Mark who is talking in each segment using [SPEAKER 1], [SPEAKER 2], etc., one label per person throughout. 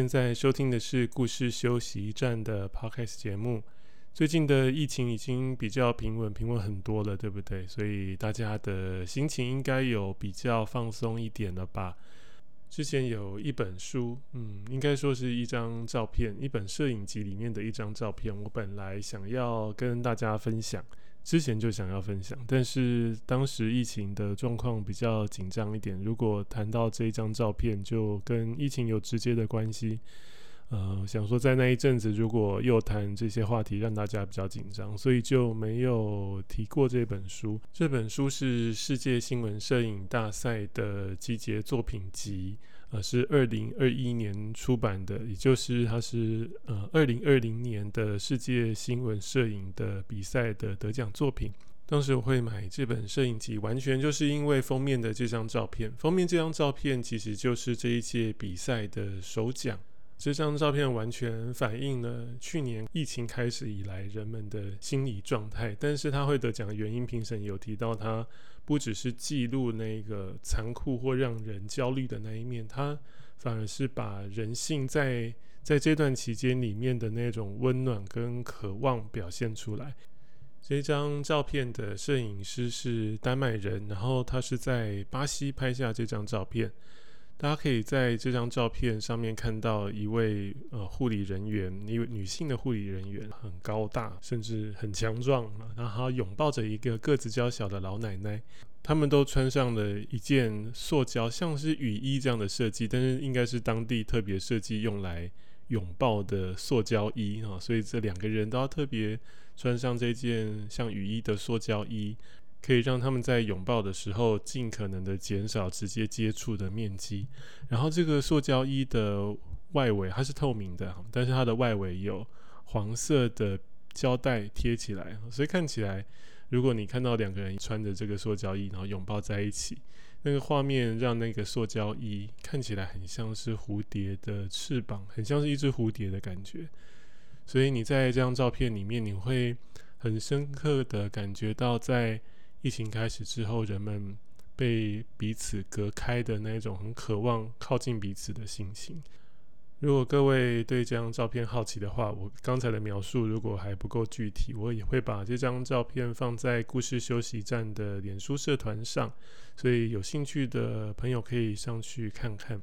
[SPEAKER 1] 现在收听的是故事休息站的 Podcast 节目。最近的疫情已经比较平稳，平稳很多了，对不对？所以大家的心情应该有比较放松一点了吧？之前有一本书，嗯，应该说是一张照片，一本摄影集里面的一张照片，我本来想要跟大家分享。之前就想要分享，但是当时疫情的状况比较紧张一点。如果谈到这一张照片，就跟疫情有直接的关系。呃，想说在那一阵子，如果又谈这些话题，让大家比较紧张，所以就没有提过这本书。这本书是世界新闻摄影大赛的集结作品集。呃，是二零二一年出版的，也就是它是呃二零二零年的世界新闻摄影的比赛的得奖作品。当时我会买这本摄影集，完全就是因为封面的这张照片。封面这张照片其实就是这一届比赛的首奖。这张照片完全反映了去年疫情开始以来人们的心理状态。但是他会得奖的原因，评审有提到他。不只是记录那个残酷或让人焦虑的那一面，它反而是把人性在在这段期间里面的那种温暖跟渴望表现出来。这张照片的摄影师是丹麦人，然后他是在巴西拍下这张照片。大家可以在这张照片上面看到一位呃护理人员，一位女性的护理人员，很高大，甚至很强壮，然后她拥抱着一个个子较小的老奶奶。他们都穿上了一件塑胶，像是雨衣这样的设计，但是应该是当地特别设计用来拥抱的塑胶衣啊，所以这两个人都要特别穿上这件像雨衣的塑胶衣。可以让他们在拥抱的时候尽可能的减少直接接触的面积。然后这个塑胶衣的外围它是透明的，但是它的外围有黄色的胶带贴起来，所以看起来，如果你看到两个人穿着这个塑胶衣，然后拥抱在一起，那个画面让那个塑胶衣看起来很像是蝴蝶的翅膀，很像是一只蝴蝶的感觉。所以你在这张照片里面，你会很深刻的感觉到在。疫情开始之后，人们被彼此隔开的那种很渴望靠近彼此的心情。如果各位对这张照片好奇的话，我刚才的描述如果还不够具体，我也会把这张照片放在故事休息站的脸书社团上，所以有兴趣的朋友可以上去看看。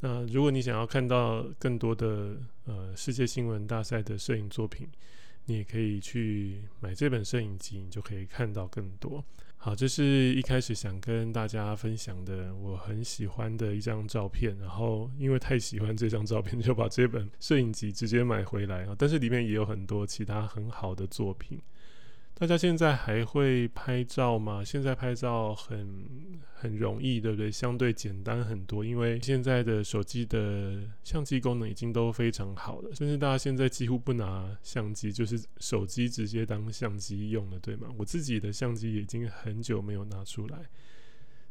[SPEAKER 1] 那如果你想要看到更多的呃世界新闻大赛的摄影作品，你也可以去买这本摄影集，你就可以看到更多。好，这是一开始想跟大家分享的，我很喜欢的一张照片。然后因为太喜欢这张照片，就把这本摄影集直接买回来啊。但是里面也有很多其他很好的作品。大家现在还会拍照吗？现在拍照很很容易，对不对？相对简单很多，因为现在的手机的相机功能已经都非常好了，甚至大家现在几乎不拿相机，就是手机直接当相机用了，对吗？我自己的相机已经很久没有拿出来，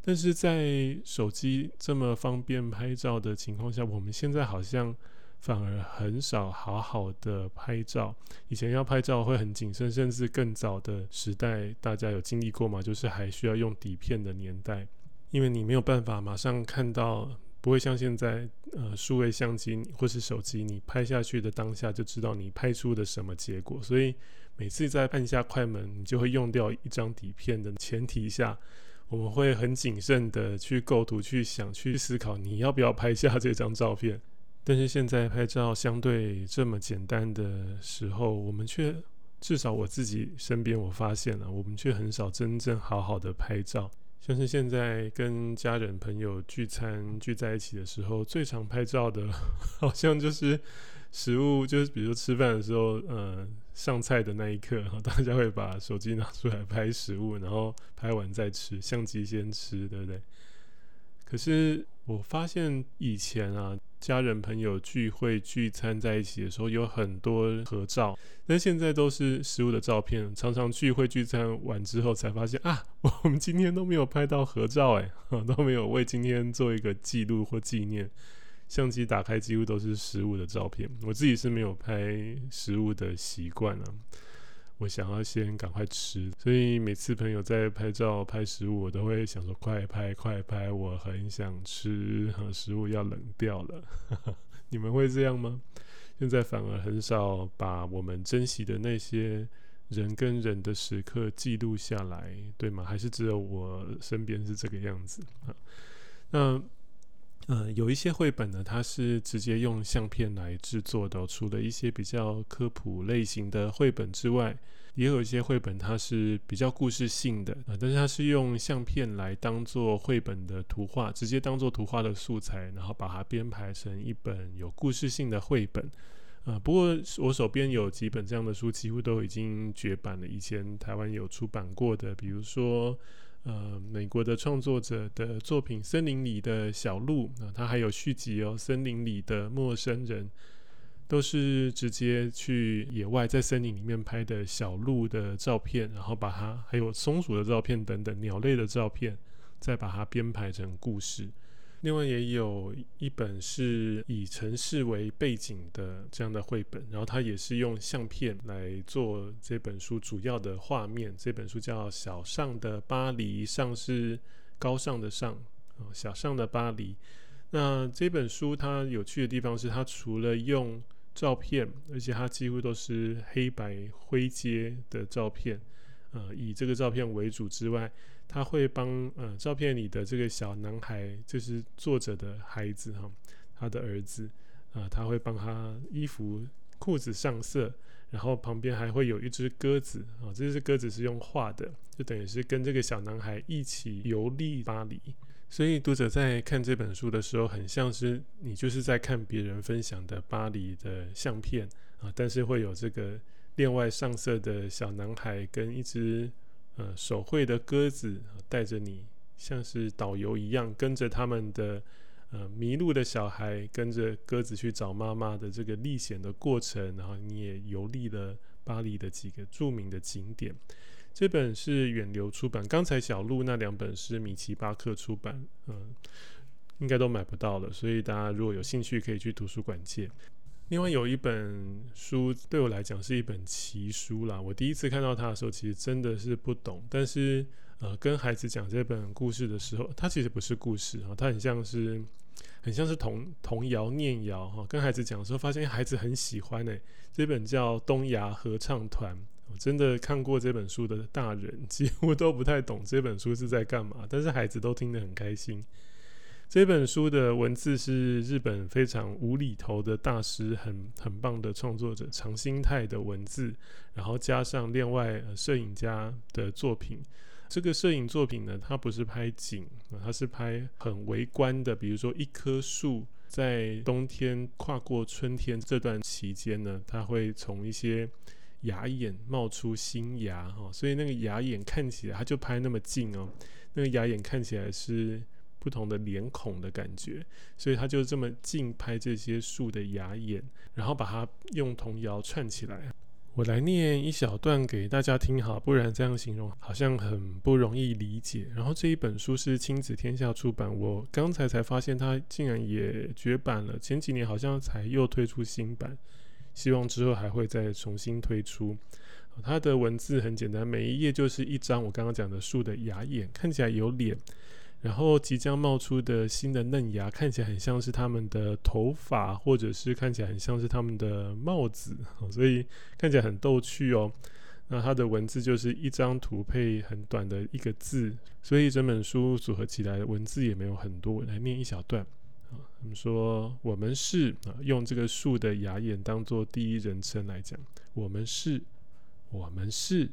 [SPEAKER 1] 但是在手机这么方便拍照的情况下，我们现在好像。反而很少好好的拍照。以前要拍照会很谨慎，甚至更早的时代，大家有经历过吗？就是还需要用底片的年代，因为你没有办法马上看到，不会像现在，呃，数位相机或是手机，你拍下去的当下就知道你拍出的什么结果。所以每次在按下快门，你就会用掉一张底片的前提下，我们会很谨慎的去构图、去想、去思考，你要不要拍下这张照片。但是现在拍照相对这么简单的时候，我们却至少我自己身边我发现了，我们却很少真正好好的拍照。像是现在跟家人朋友聚餐聚在一起的时候，最常拍照的，好像就是食物，就是比如说吃饭的时候，呃，上菜的那一刻，大家会把手机拿出来拍食物，然后拍完再吃，相机先吃，对不对？可是我发现以前啊。家人朋友聚会聚餐在一起的时候，有很多合照，但现在都是食物的照片。常常聚会聚餐完之后，才发现啊，我们今天都没有拍到合照，哎，都没有为今天做一个记录或纪念。相机打开，几乎都是食物的照片。我自己是没有拍食物的习惯啊。我想要先赶快吃，所以每次朋友在拍照拍食物，我都会想说快拍快拍，我很想吃，食物要冷掉了。你们会这样吗？现在反而很少把我们珍惜的那些人跟人的时刻记录下来，对吗？还是只有我身边是这个样子啊？那。呃，有一些绘本呢，它是直接用相片来制作的。除了一些比较科普类型的绘本之外，也有一些绘本它是比较故事性的啊，但是它是用相片来当做绘本的图画，直接当做图画的素材，然后把它编排成一本有故事性的绘本。啊，不过我手边有几本这样的书，几乎都已经绝版了。以前台湾有出版过的，比如说。呃，美国的创作者的作品《森林里的小鹿》啊，它还有续集哦，《森林里的陌生人》都是直接去野外在森林里面拍的小鹿的照片，然后把它还有松鼠的照片等等鸟类的照片，再把它编排成故事。另外也有一本是以城市为背景的这样的绘本，然后它也是用相片来做这本书主要的画面。这本书叫《小尚的巴黎》，尚是高尚的尚，小尚的巴黎。那这本书它有趣的地方是，它除了用照片，而且它几乎都是黑白灰阶的照片，呃，以这个照片为主之外。他会帮呃照片里的这个小男孩，就是作者的孩子哈，他的儿子啊、他会帮他衣服裤子上色，然后旁边还会有一只鸽子啊，这只鸽子是用画的，就等于是跟这个小男孩一起游历巴黎。所以读者在看这本书的时候，很像是你就是在看别人分享的巴黎的相片啊，但是会有这个另外上色的小男孩跟一只。呃，手绘的鸽子带着你，像是导游一样，跟着他们的呃迷路的小孩，跟着鸽子去找妈妈的这个历险的过程，然后你也游历了巴黎的几个著名的景点。这本是远流出版，刚才小鹿那两本是米奇巴克出版，嗯、应该都买不到了，所以大家如果有兴趣，可以去图书馆借。另外有一本书对我来讲是一本奇书啦。我第一次看到它的时候，其实真的是不懂。但是呃，跟孩子讲这本故事的时候，它其实不是故事哈，它很像是很像是童童谣念谣哈。跟孩子讲的时候，发现孩子很喜欢诶。这本叫《东亚合唱团》，我真的看过这本书的大人几乎都不太懂这本书是在干嘛，但是孩子都听得很开心。这本书的文字是日本非常无厘头的大师，很很棒的创作者长新太的文字，然后加上另外摄影家的作品。这个摄影作品呢，它不是拍景，它是拍很微观的，比如说一棵树在冬天跨过春天这段期间呢，它会从一些芽眼冒出新芽哈，所以那个芽眼看起来，它就拍那么近哦，那个芽眼看起来是。不同的脸孔的感觉，所以他就这么近拍这些树的芽眼，然后把它用童谣串起来。我来念一小段给大家听哈，不然这样形容好像很不容易理解。然后这一本书是亲子天下出版，我刚才才发现它竟然也绝版了，前几年好像才又推出新版，希望之后还会再重新推出。它的文字很简单，每一页就是一张我刚刚讲的树的芽眼，看起来有脸。然后即将冒出的新的嫩芽，看起来很像是他们的头发，或者是看起来很像是他们的帽子，所以看起来很逗趣哦。那它的文字就是一张图配很短的一个字，所以整本书组合起来文字也没有很多。来念一小段啊，我们说我们是啊，用这个树的芽眼当做第一人称来讲，我们是，我们是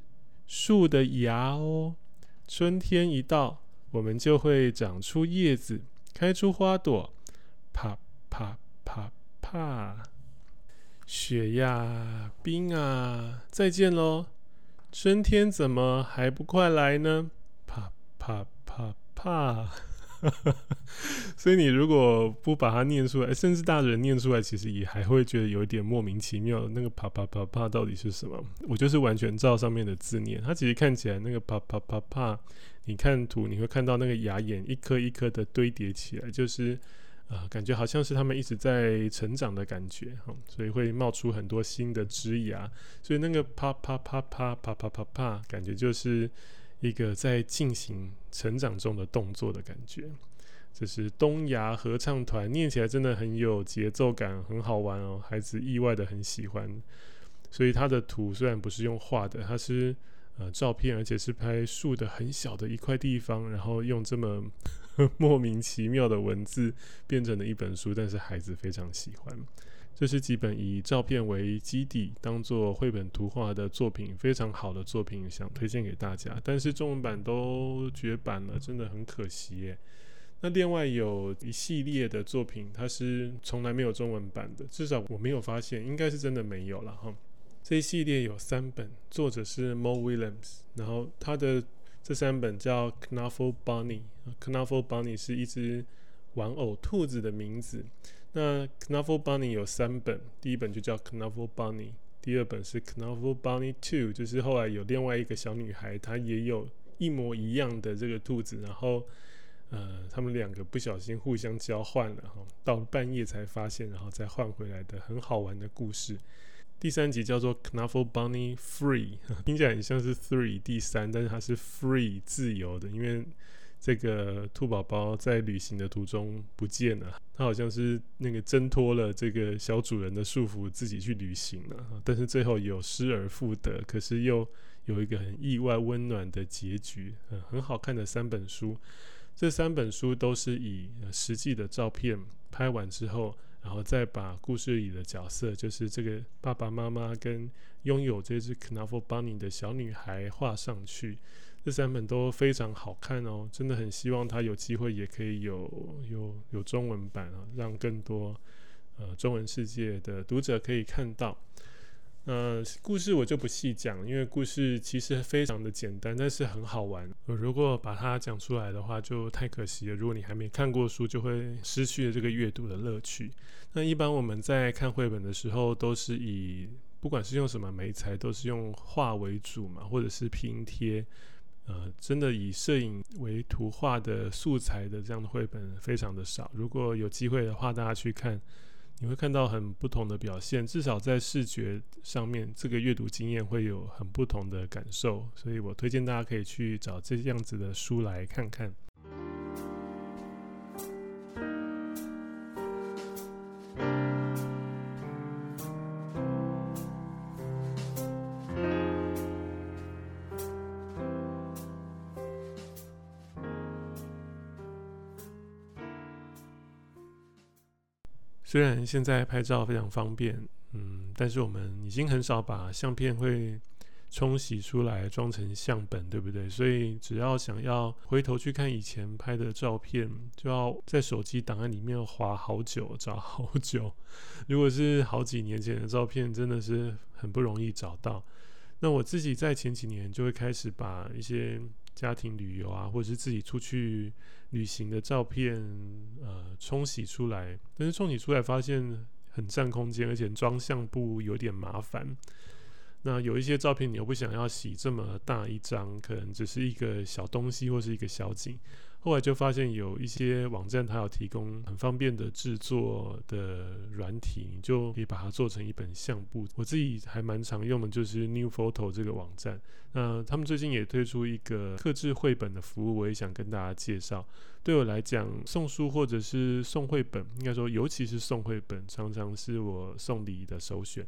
[SPEAKER 1] 树的芽哦。春天一到。我们就会长出叶子，开出花朵，啪啪啪啪，雪呀，冰啊，再见喽！春天怎么还不快来呢？啪啪啪啪，所以你如果不把它念出来，甚至大人念出来，其实也还会觉得有一点莫名其妙。那个啪啪啪啪到底是什么？我就是完全照上面的字念。它其实看起来那个啪啪啪啪，你看图你会看到那个牙眼一颗一颗的堆叠起来，就是。啊、感觉好像是他们一直在成长的感觉哈，所以会冒出很多新的枝芽，所以那个啪啪啪啪啪啪啪啪，感觉就是一个在进行成长中的动作的感觉。这是东亚合唱团，念起来真的很有节奏感，很好玩哦，孩子意外的很喜欢。所以他的图虽然不是用画的，它是呃照片，而且是拍树的很小的一块地方，然后用这么。莫名其妙的文字变成了一本书，但是孩子非常喜欢。这是几本以照片为基底，当做绘本图画的作品，非常好的作品，想推荐给大家。但是中文版都绝版了，真的很可惜耶。那另外有一系列的作品，它是从来没有中文版的，至少我没有发现，应该是真的没有了哈。这一系列有三本，作者是 Mo Williams，然后他的。这三本叫 Knuffle Bunny，Knuffle Bunny 是一只玩偶兔子的名字。那 Knuffle Bunny 有三本，第一本就叫 Knuffle Bunny，第二本是 Knuffle Bunny Two，就是后来有另外一个小女孩，她也有一模一样的这个兔子，然后呃，他们两个不小心互相交换了哈，到半夜才发现，然后再换回来的很好玩的故事。第三集叫做 Knuffle Bunny Free，听起来很像是 Three 第三，但是它是 Free 自由的，因为这个兔宝宝在旅行的途中不见了，它好像是那个挣脱了这个小主人的束缚，自己去旅行了，但是最后有失而复得，可是又有一个很意外温暖的结局，很好看的三本书，这三本书都是以实际的照片拍完之后。然后再把故事里的角色，就是这个爸爸妈妈跟拥有这只 Knuffle Bunny 的小女孩画上去。这三本都非常好看哦，真的很希望他有机会也可以有有有中文版啊，让更多呃中文世界的读者可以看到。呃，故事我就不细讲，因为故事其实非常的简单，但是很好玩。如果把它讲出来的话，就太可惜了。如果你还没看过书，就会失去了这个阅读的乐趣。那一般我们在看绘本的时候，都是以不管是用什么媒材，都是用画为主嘛，或者是拼贴。呃，真的以摄影为图画的素材的这样的绘本非常的少。如果有机会的话，大家去看。你会看到很不同的表现，至少在视觉上面，这个阅读经验会有很不同的感受，所以我推荐大家可以去找这样子的书来看看。虽然现在拍照非常方便，嗯，但是我们已经很少把相片会冲洗出来装成相本，对不对？所以只要想要回头去看以前拍的照片，就要在手机档案里面划好久，找好久。如果是好几年前的照片，真的是很不容易找到。那我自己在前几年就会开始把一些家庭旅游啊，或者是自己出去旅行的照片，呃，冲洗出来，但是冲洗出来发现很占空间，而且装相簿有点麻烦。那有一些照片你又不想要洗这么大一张，可能只是一个小东西或是一个小景。后来就发现有一些网站，它有提供很方便的制作的软体，你就可以把它做成一本相簿。我自己还蛮常用的，就是 New Photo 这个网站。那他们最近也推出一个刻制绘本的服务，我也想跟大家介绍。对我来讲，送书或者是送绘本，应该说尤其是送绘本，常常是我送礼的首选。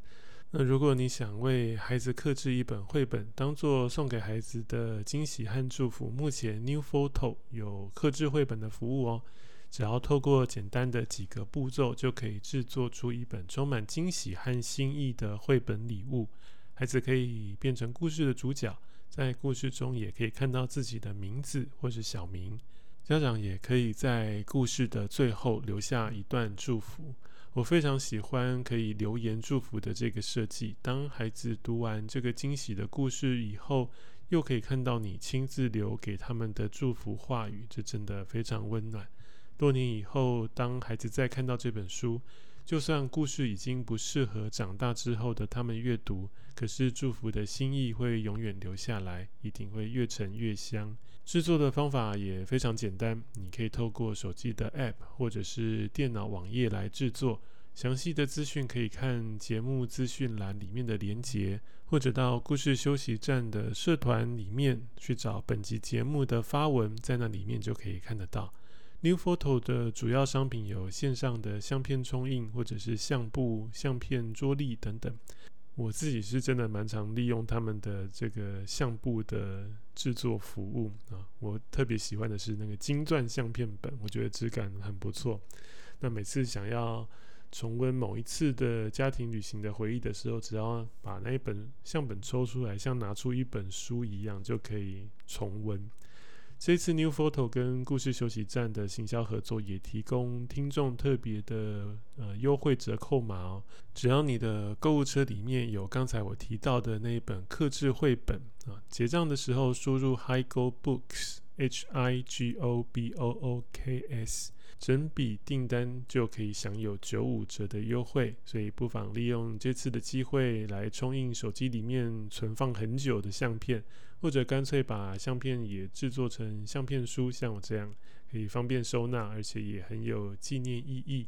[SPEAKER 1] 那如果你想为孩子刻制一本绘本，当做送给孩子的惊喜和祝福，目前 New Photo 有刻制绘本的服务哦。只要透过简单的几个步骤，就可以制作出一本充满惊喜和心意的绘本礼物。孩子可以变成故事的主角，在故事中也可以看到自己的名字或是小名。家长也可以在故事的最后留下一段祝福。我非常喜欢可以留言祝福的这个设计。当孩子读完这个惊喜的故事以后，又可以看到你亲自留给他们的祝福话语，这真的非常温暖。多年以后，当孩子再看到这本书，就算故事已经不适合长大之后的他们阅读，可是祝福的心意会永远留下来，一定会越陈越香。制作的方法也非常简单，你可以透过手机的 App 或者是电脑网页来制作。详细的资讯可以看节目资讯栏里面的连结，或者到故事休息站的社团里面去找本集节目的发文，在那里面就可以看得到。New Photo 的主要商品有线上的相片冲印，或者是相簿、相片桌立等等。我自己是真的蛮常利用他们的这个相簿的制作服务啊。我特别喜欢的是那个金钻相片本，我觉得质感很不错。那每次想要重温某一次的家庭旅行的回忆的时候，只要把那一本相本抽出来，像拿出一本书一样，就可以重温。这次 New Photo 跟故事休息站的行销合作，也提供听众特别的呃优惠折扣码哦。只要你的购物车里面有刚才我提到的那一本克制绘本啊，结账的时候输入 Higo Books H I G O B O O K S。整笔订单就可以享有九五折的优惠，所以不妨利用这次的机会来冲印手机里面存放很久的相片，或者干脆把相片也制作成相片书，像我这样可以方便收纳，而且也很有纪念意义。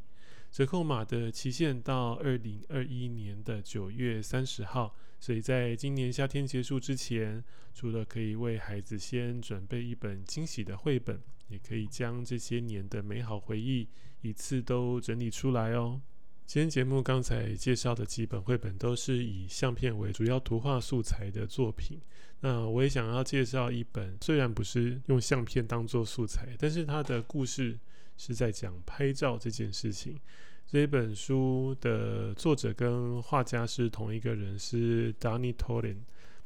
[SPEAKER 1] 折扣码的期限到二零二一年的九月三十号，所以在今年夏天结束之前，除了可以为孩子先准备一本惊喜的绘本。也可以将这些年的美好回忆一次都整理出来哦。今天节目刚才介绍的几本绘本都是以相片为主要图画素材的作品。那我也想要介绍一本，虽然不是用相片当做素材，但是它的故事是在讲拍照这件事情。这一本书的作者跟画家是同一个人，是 Dani Toren。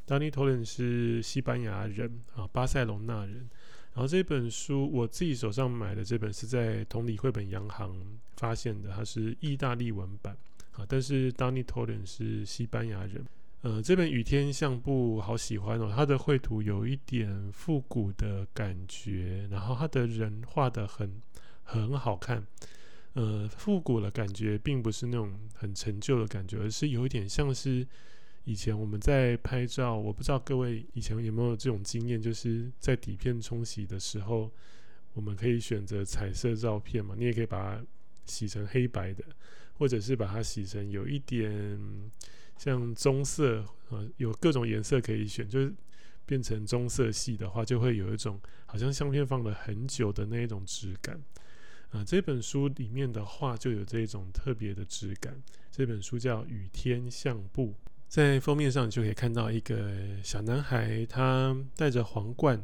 [SPEAKER 1] Dani Toren 是西班牙人啊，巴塞隆纳人。然后这本书我自己手上买的这本是在同里绘本洋行发现的，它是意大利文版啊，但是 Dani Toren 是西班牙人。呃，这本雨天相簿好喜欢哦，它的绘图有一点复古的感觉，然后它的人画得很很好看。呃，复古的感觉并不是那种很陈旧的感觉，而是有一点像是。以前我们在拍照，我不知道各位以前有没有这种经验，就是在底片冲洗的时候，我们可以选择彩色照片嘛，你也可以把它洗成黑白的，或者是把它洗成有一点像棕色啊，有各种颜色可以选，就是变成棕色系的话，就会有一种好像相片放了很久的那一种质感啊。这本书里面的画就有这种特别的质感。这本书叫《雨天相簿》。在封面上，你就可以看到一个小男孩，他戴着皇冠。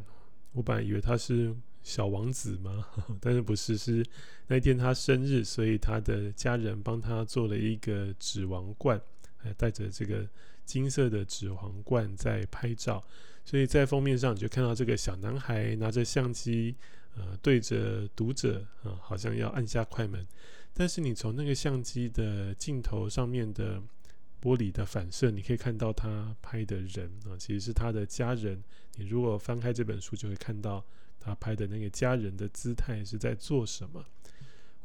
[SPEAKER 1] 我本来以为他是小王子嘛，但是不是，是那天他生日，所以他的家人帮他做了一个纸王冠，还戴着这个金色的纸皇冠在拍照。所以在封面上，你就看到这个小男孩拿着相机，呃，对着读者啊，好像要按下快门。但是你从那个相机的镜头上面的。玻璃的反射，你可以看到他拍的人啊，其实是他的家人。你如果翻开这本书，就会看到他拍的那个家人的姿态是在做什么。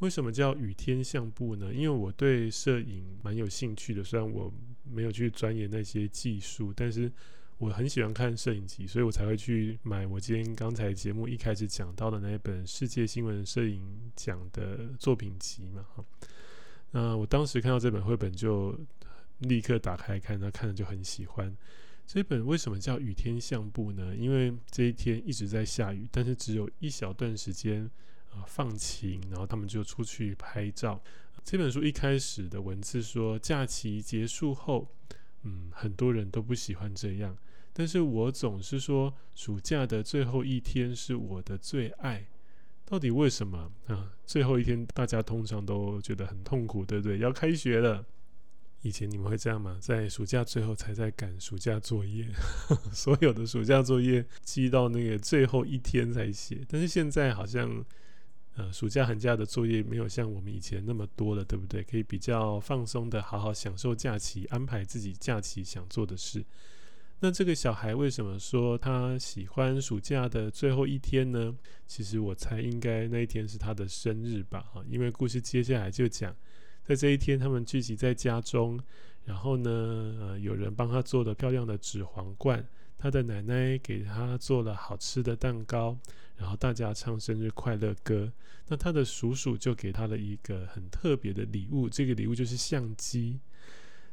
[SPEAKER 1] 为什么叫雨天相簿呢？因为我对摄影蛮有兴趣的，虽然我没有去钻研那些技术，但是我很喜欢看摄影集，所以我才会去买我今天刚才节目一开始讲到的那一本世界新闻摄影奖的作品集嘛。哈，那我当时看到这本绘本就。立刻打开看，他看了就很喜欢。这本为什么叫雨天相簿呢？因为这一天一直在下雨，但是只有一小段时间啊、放晴，然后他们就出去拍照。这本书一开始的文字说，假期结束后，嗯，很多人都不喜欢这样，但是我总是说，暑假的最后一天是我的最爱。到底为什么啊？最后一天大家通常都觉得很痛苦，对不对？要开学了。以前你们会这样吗？在暑假最后才在赶暑假作业，所有的暑假作业积到那个最后一天才写。但是现在好像，呃，暑假寒假的作业没有像我们以前那么多了，对不对？可以比较放松的好好享受假期，安排自己假期想做的事。那这个小孩为什么说他喜欢暑假的最后一天呢？其实我猜应该那一天是他的生日吧，哈，因为故事接下来就讲，在这一天他们聚集在家中，然后呢，呃，有人帮他做了漂亮的纸皇冠，他的奶奶给他做了好吃的蛋糕，然后大家唱生日快乐歌。那他的叔叔就给他了一个很特别的礼物，这个礼物就是相机。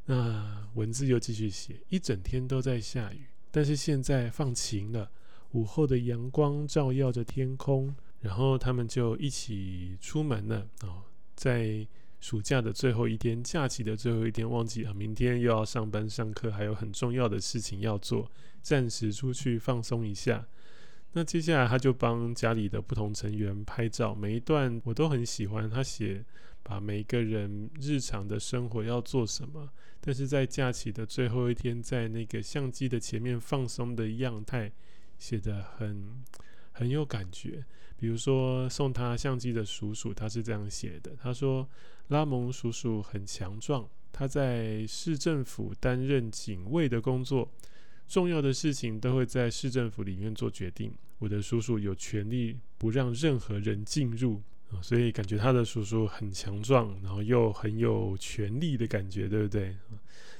[SPEAKER 1] 那文字又继续写，一整天都在下雨，但是现在放晴了。午后的阳光照耀着天空，然后他们就一起出门了。哦，在暑假的最后一天，假期的最后一天，忘记啊，明天又要上班上课，还有很重要的事情要做，暂时出去放松一下。那接下来他就帮家里的不同成员拍照，每一段我都很喜欢。他写把每个人日常的生活要做什么。但是在假期的最后一天，在那个相机的前面放松的样态，写得很很有感觉。比如说送他相机的叔叔，他是这样写的：他说，拉蒙叔叔很强壮，他在市政府担任警卫的工作，重要的事情都会在市政府里面做决定。我的叔叔有权利不让任何人进入。所以感觉他的叔叔很强壮，然后又很有权力的感觉，对不对？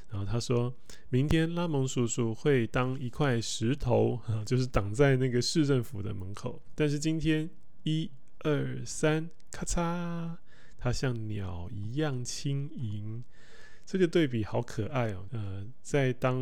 [SPEAKER 1] 然后他说明天拉蒙叔叔会当一块石头，就是挡在那个市政府的门口。但是今天一二三，咔嚓，他像鸟一样轻盈。这个对比好可爱哦，呃，在当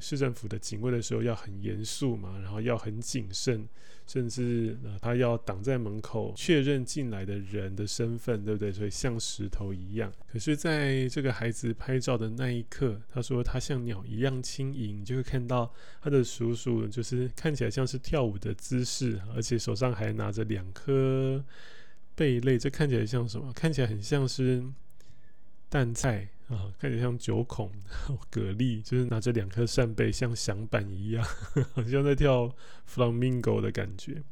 [SPEAKER 1] 市政府的警卫的时候要很严肃嘛，然后要很谨慎，甚至呃他要挡在门口确认进来的人的身份，对不对？所以像石头一样。可是，在这个孩子拍照的那一刻，他说他像鸟一样轻盈，就会看到他的叔叔就是看起来像是跳舞的姿势，而且手上还拿着两颗贝类，这看起来像什么？看起来很像是淡菜。啊，看起来像九孔 蛤蜊，就是拿着两颗扇贝，像响板一样，好像在跳 flamingo 的感觉。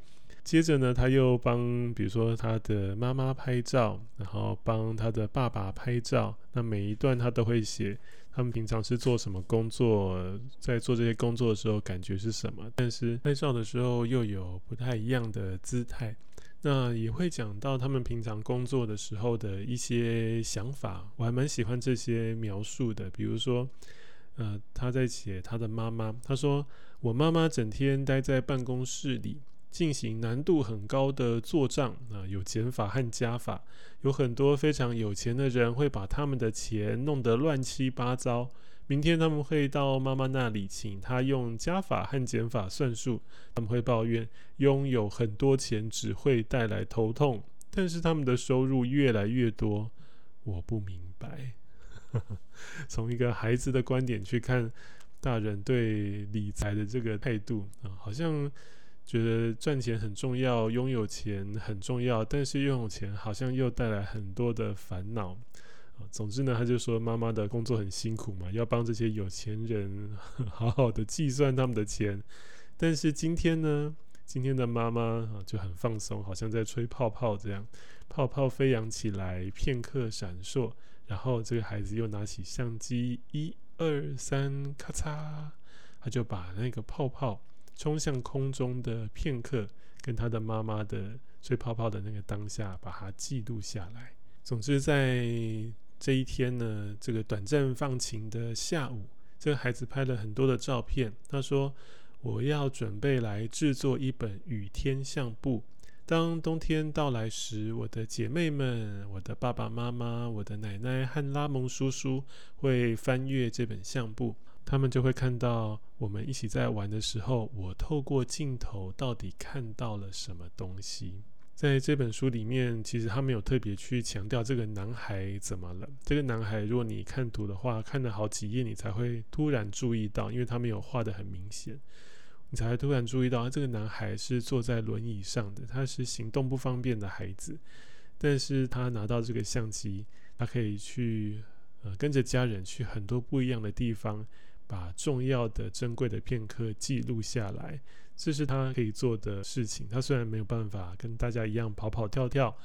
[SPEAKER 1] 接着呢，他又帮，比如说他的妈妈拍照，然后帮他的爸爸拍照。那每一段他都会写，他们平常是做什么工作，在做这些工作的时候感觉是什么。但是拍照的时候又有不太一样的姿态。那也会讲到他们平常工作的时候的一些想法，我还蛮喜欢这些描述的。比如说，呃，他在写他的妈妈，他说：“我妈妈整天待在办公室里，进行难度很高的做账啊，有减法和加法，有很多非常有钱的人会把他们的钱弄得乱七八糟。”明天他们会到妈妈那里，请她用加法和减法算数。他们会抱怨拥有很多钱只会带来头痛，但是他们的收入越来越多。我不明白，从一个孩子的观点去看大人对理财的这个态度啊，好像觉得赚钱很重要，拥有钱很重要，但是拥有钱好像又带来很多的烦恼。总之呢，他就说妈妈的工作很辛苦嘛，要帮这些有钱人 好好的计算他们的钱。但是今天呢，今天的妈妈就很放松，好像在吹泡泡这样，泡泡飞扬起来，片刻闪烁。然后这个孩子又拿起相机，一二三，咔嚓，他就把那个泡泡冲向空中的片刻，跟他的妈妈的吹泡泡的那个当下，把它记录下来。总之在。这一天呢，这个短暂放晴的下午，这个孩子拍了很多的照片。他说：“我要准备来制作一本雨天相簿。当冬天到来时，我的姐妹们、我的爸爸妈妈、我的奶奶和拉蒙叔叔会翻阅这本相簿，他们就会看到我们一起在玩的时候，我透过镜头到底看到了什么东西。”在这本书里面，其实他没有特别去强调这个男孩怎么了。这个男孩，如果你看图的话，看了好几页，你才会突然注意到，因为他没有画得很明显，你才会突然注意到，这个男孩是坐在轮椅上的，他是行动不方便的孩子，但是他拿到这个相机，他可以去呃跟着家人去很多不一样的地方，把重要的、珍贵的片刻记录下来。这是他可以做的事情。他虽然没有办法跟大家一样跑跑跳跳，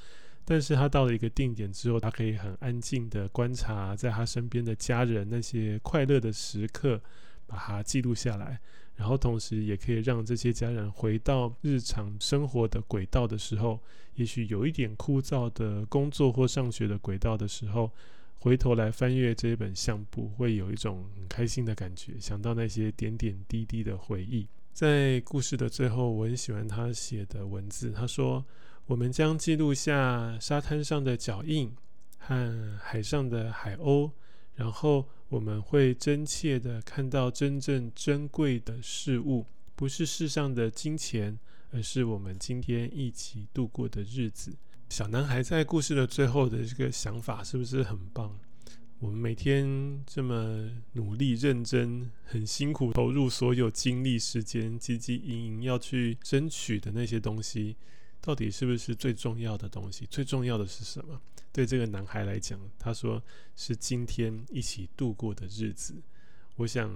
[SPEAKER 1] 但是他到了一个定点之后，他可以很安静的观察在他身边的家人那些快乐的时刻，把它记录下来，然后同时也可以让这些家人回到日常生活的轨道的时候，也许有一点枯燥的工作或上学的轨道的时候，回头来翻阅这一本相簿，会有一种很开心的感觉，想到那些点点滴滴的回忆。在故事的最后，我很喜欢他写的文字，他说：“我们将记录下沙滩上的脚印和海上的海鸥。”然后我们会真切地看到真正珍贵的事物，不是世上的金钱，而是我们今天一起度过的日子。小男孩在故事的最后的这个想法是不是很棒？我们每天这么努力、认真、很辛苦，投入所有精力、时间，汲汲营营要去争取的那些东西，到底是不是最重要的东西？最重要的是什么？对这个男孩来讲，他说是今天一起度过的日子。我想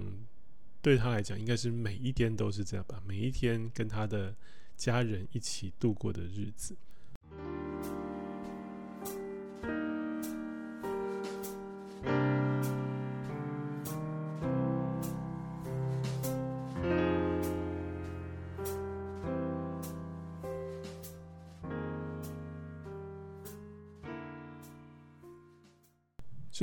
[SPEAKER 1] 对他来讲，应该是每一天都是这样吧，每一天跟他的家人一起度过的日子。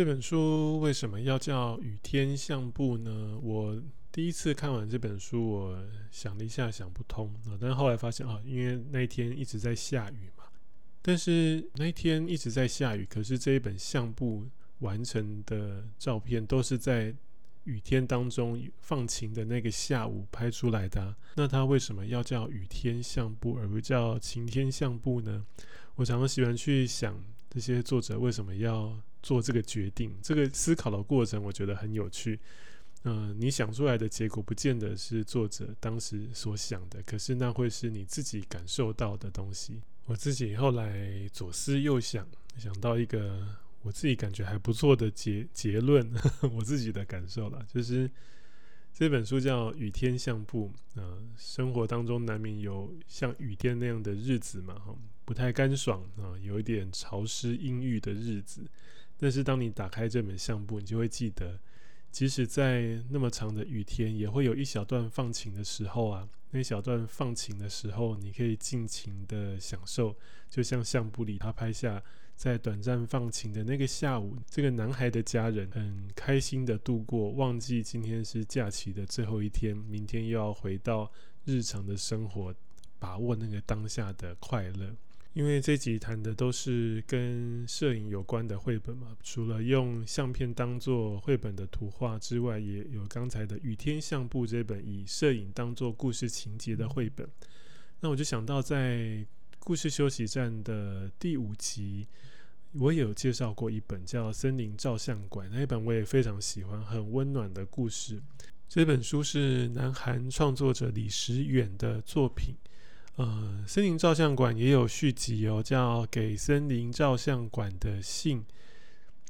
[SPEAKER 1] 这本书为什么要叫《雨天相簿》呢？我第一次看完这本书，我想了一下，想不通啊。但后来发现啊，因为那一天一直在下雨嘛。但是那一天一直在下雨，可是这一本相簿完成的照片都是在雨天当中放晴的那个下午拍出来的。那它为什么要叫《雨天相簿》而不叫《晴天相簿》呢？我常常喜欢去想这些作者为什么要。做这个决定，这个思考的过程，我觉得很有趣。嗯、你想出来的结果，不见得是作者当时所想的，可是那会是你自己感受到的东西。我自己后来左思右想，想到一个我自己感觉还不错的结结论，我自己的感受了，就是这本书叫《雨天相簿》。呃，生活当中难免有像雨天那样的日子嘛，哈，不太干爽啊、有一点潮湿阴郁的日子。但是当你打开这本相簿，你就会记得，即使在那么长的雨天，也会有一小段放晴的时候啊。那小段放晴的时候，你可以尽情的享受，就像相簿里他拍下在短暂放晴的那个下午，这个男孩的家人很开心的度过，忘记今天是假期的最后一天，明天又要回到日常的生活，把握那个当下的快乐。因为这集谈的都是跟摄影有关的绘本嘛，除了用相片当做绘本的图画之外，也有刚才的《雨天相簿》这本以摄影当做故事情节的绘本。那我就想到在故事休息站的第五集，我也有介绍过一本叫《森林照相馆》，那一本我也非常喜欢，很温暖的故事。这本书是南韩创作者李时远的作品。呃，森林照相馆也有续集哦，叫《给森林照相馆的信》。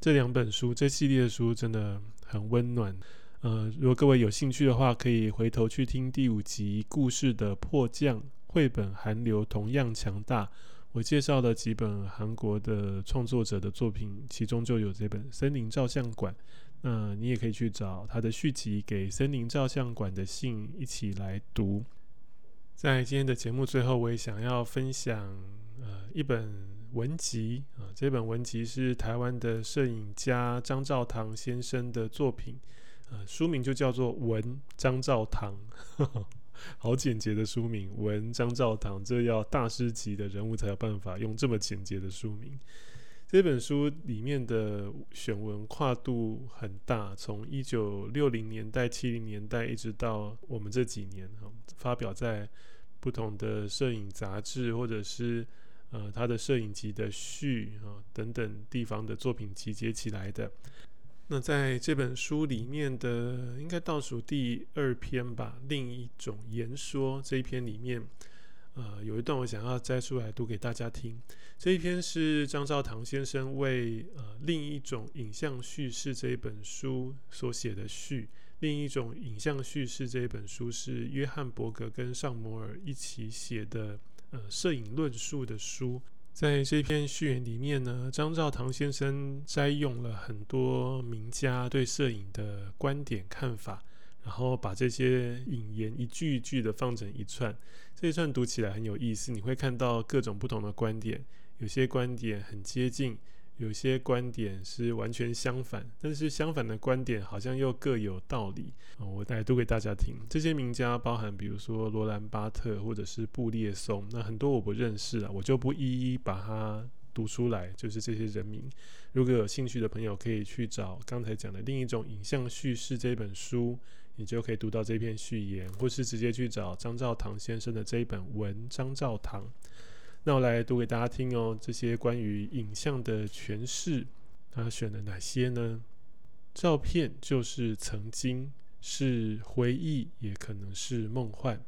[SPEAKER 1] 这两本书，这系列的书真的很温暖。呃，如果各位有兴趣的话，可以回头去听第五集《故事的迫降》，绘本韩流同样强大。我介绍了几本韩国的创作者的作品，其中就有这本《森林照相馆》。那你也可以去找他的续集《给森林照相馆的信》，一起来读。在今天的节目最后，我也想要分享呃一本文集啊、这本文集是台湾的摄影家张照堂先生的作品，呃，书名就叫做《文张照堂》呵呵，好简洁的书名，《文张照堂》，这要大师级的人物才有办法用这么简洁的书名。这本书里面的选文跨度很大，从一九六零年代、七零年代一直到我们这几年，发表在不同的摄影杂志，或者是呃他的摄影集的序啊等等地方的作品集结起来的。那在这本书里面的应该倒数第二篇吧，另一种言说这一篇里面。呃，有一段我想要摘出来读给大家听。这一篇是张兆堂先生为呃另一种影像叙事这一本书所写的序。另一种影像叙事这一本书是约翰伯格跟尚摩尔一起写的呃摄影论述的书。在这篇序言里面呢，张兆堂先生摘用了很多名家对摄影的观点看法。然后把这些引言一句一句的放成一串，这一串读起来很有意思。你会看到各种不同的观点，有些观点很接近，有些观点是完全相反，但是相反的观点好像又各有道理。我来读给大家听。这些名家包含，比如说罗兰巴特或者是布列松，那很多我不认识啊，我就不一一把它读出来。就是这些人名，如果有兴趣的朋友可以去找刚才讲的另一种影像叙事这本书。你就可以读到这篇序言，或是直接去找张兆堂先生的这一本《文张兆堂》。那我来读给大家听哦。这些关于影像的诠释，他选了哪些呢？照片就是曾经，是回忆，也可能是梦幻；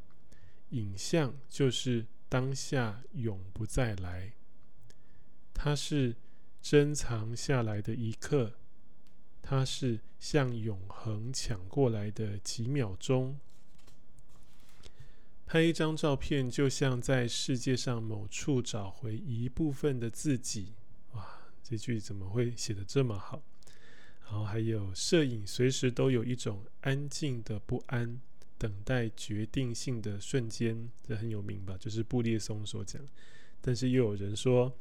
[SPEAKER 1] 影像就是当下，永不再来。它是珍藏下来的一刻。它是向永恒抢过来的几秒钟。拍一张照片，就像在世界上某处找回一部分的自己。哇，这句怎么会写得这么好？然后还有，摄影随时都有一种安静的不安，等待决定性的瞬间。这很有名吧？就是布列松所讲。但是又有人说，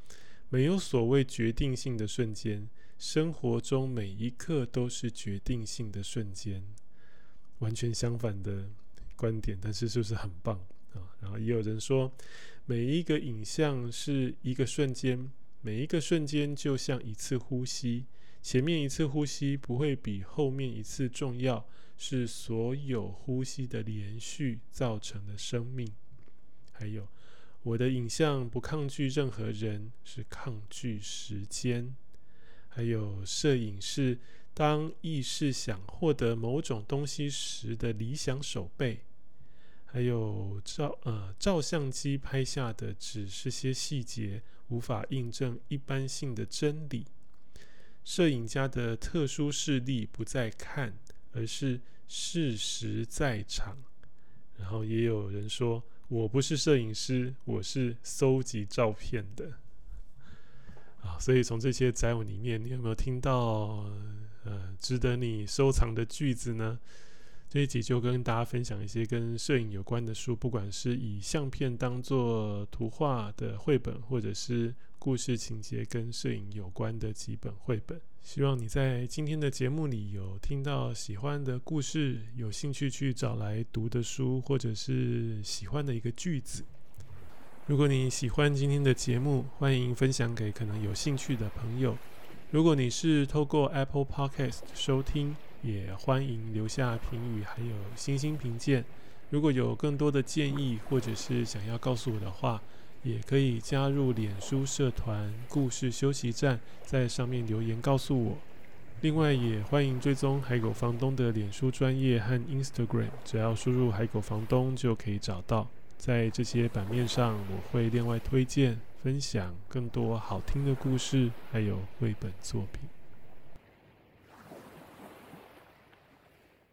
[SPEAKER 1] 没有所谓决定性的瞬间。生活中每一刻都是决定性的瞬间，完全相反的观点，但是是不是很棒啊？然后也有人说，每一个影像是一个瞬间，每一个瞬间就像一次呼吸，前面一次呼吸不会比后面一次重要，是所有呼吸的连续造成的生命。还有，我的影像不抗拒任何人，是抗拒时间。还有，摄影是当意识想获得某种东西时的理想手背。还有照呃，照相机拍下的只是些细节，无法印证一般性的真理。摄影家的特殊视力不在看，而是事实在场。然后也有人说，我不是摄影师，我是搜集照片的。啊，所以从这些摘文里面，你有没有听到呃值得你收藏的句子呢？这一集就跟大家分享一些跟摄影有关的书，不管是以相片当做图画的绘本，或者是故事情节跟摄影有关的几本绘本。希望你在今天的节目里有听到喜欢的故事，有兴趣去找来读的书，或者是喜欢的一个句子。如果你喜欢今天的节目，欢迎分享给可能有兴趣的朋友。如果你是透过 Apple Podcast 收听，也欢迎留下评语，还有星星评鉴。如果有更多的建议，或者是想要告诉我的话，也可以加入脸书社团“故事休息站”，在上面留言告诉我。另外，也欢迎追踪海狗房东的脸书专业和 Instagram，只要输入“海狗房东”就可以找到。在这些版面上，我会另外推荐、分享更多好听的故事，还有绘本作品。